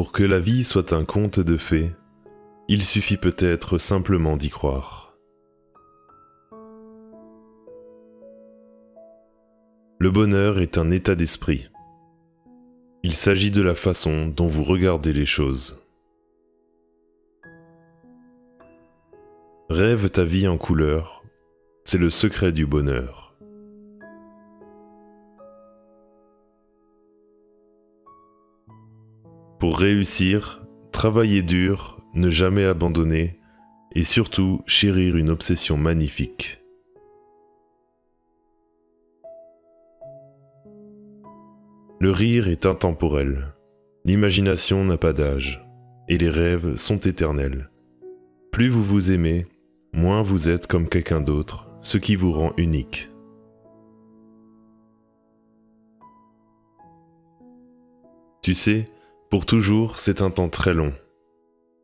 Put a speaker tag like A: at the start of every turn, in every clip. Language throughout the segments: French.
A: Pour que la vie soit un conte de fées, il suffit peut-être simplement d'y croire. Le bonheur est un état d'esprit. Il s'agit de la façon dont vous regardez les choses. Rêve ta vie en couleur, c'est le secret du bonheur. Pour réussir, travailler dur, ne jamais abandonner et surtout chérir une obsession magnifique. Le rire est intemporel, l'imagination n'a pas d'âge, et les rêves sont éternels. Plus vous vous aimez, moins vous êtes comme quelqu'un d'autre, ce qui vous rend unique. Tu sais, pour toujours, c'est un temps très long,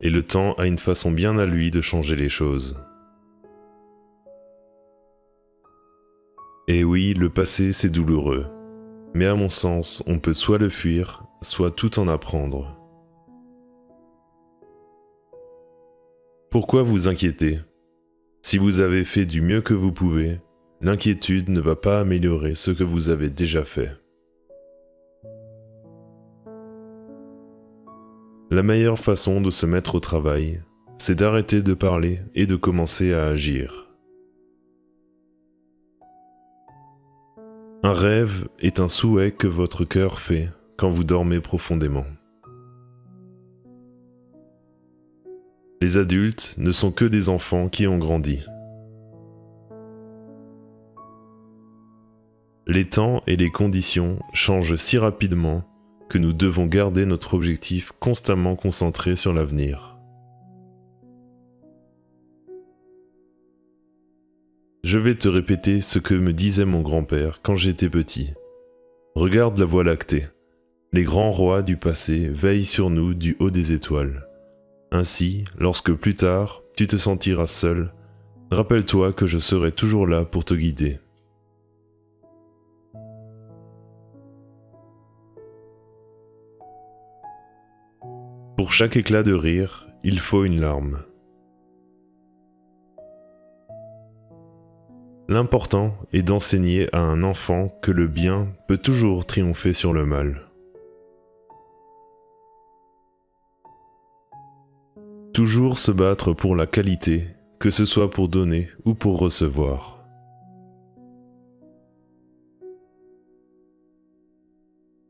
A: et le temps a une façon bien à lui de changer les choses. Et oui, le passé, c'est douloureux, mais à mon sens, on peut soit le fuir, soit tout en apprendre. Pourquoi vous inquiéter? Si vous avez fait du mieux que vous pouvez, l'inquiétude ne va pas améliorer ce que vous avez déjà fait. La meilleure façon de se mettre au travail, c'est d'arrêter de parler et de commencer à agir. Un rêve est un souhait que votre cœur fait quand vous dormez profondément. Les adultes ne sont que des enfants qui ont grandi. Les temps et les conditions changent si rapidement que nous devons garder notre objectif constamment concentré sur l'avenir. Je vais te répéter ce que me disait mon grand-père quand j'étais petit. Regarde la voie lactée. Les grands rois du passé veillent sur nous du haut des étoiles. Ainsi, lorsque plus tard tu te sentiras seul, rappelle-toi que je serai toujours là pour te guider. Pour chaque éclat de rire, il faut une larme. L'important est d'enseigner à un enfant que le bien peut toujours triompher sur le mal. Toujours se battre pour la qualité, que ce soit pour donner ou pour recevoir.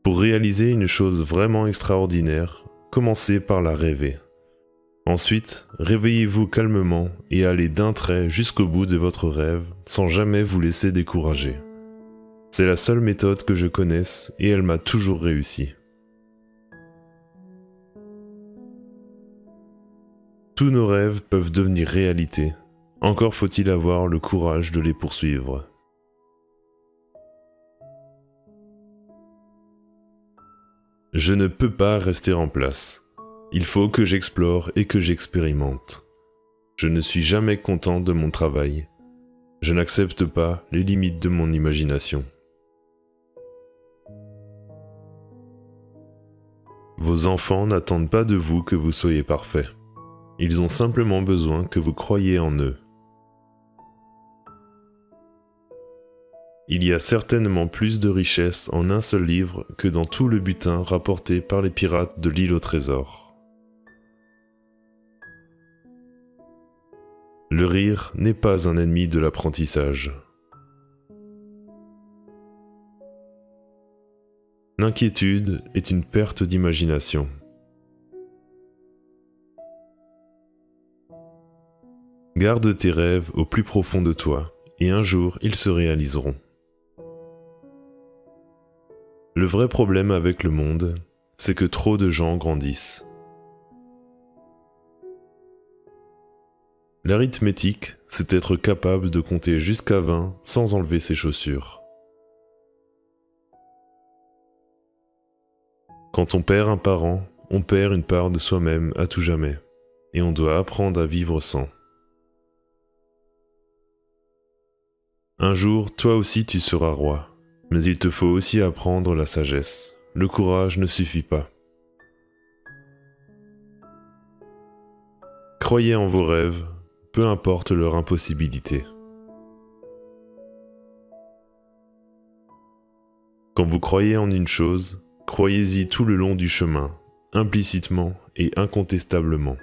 A: Pour réaliser une chose vraiment extraordinaire, commencez par la rêver. Ensuite, réveillez-vous calmement et allez d'un trait jusqu'au bout de votre rêve sans jamais vous laisser décourager. C'est la seule méthode que je connaisse et elle m'a toujours réussi. Tous nos rêves peuvent devenir réalité, encore faut-il avoir le courage de les poursuivre. Je ne peux pas rester en place. Il faut que j'explore et que j'expérimente. Je ne suis jamais content de mon travail. Je n'accepte pas les limites de mon imagination. Vos enfants n'attendent pas de vous que vous soyez parfait. Ils ont simplement besoin que vous croyiez en eux. Il y a certainement plus de richesses en un seul livre que dans tout le butin rapporté par les pirates de l'île au trésor. Le rire n'est pas un ennemi de l'apprentissage. L'inquiétude est une perte d'imagination. Garde tes rêves au plus profond de toi, et un jour ils se réaliseront. Le vrai problème avec le monde, c'est que trop de gens grandissent. L'arithmétique, c'est être capable de compter jusqu'à 20 sans enlever ses chaussures. Quand on perd un parent, on perd une part de soi-même à tout jamais, et on doit apprendre à vivre sans. Un jour, toi aussi tu seras roi, mais il te faut aussi apprendre la sagesse. Le courage ne suffit pas. Croyez en vos rêves, peu importe leur impossibilité. Quand vous croyez en une chose, croyez-y tout le long du chemin, implicitement et incontestablement.